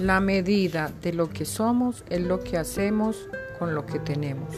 La medida de lo que somos es lo que hacemos con lo que tenemos.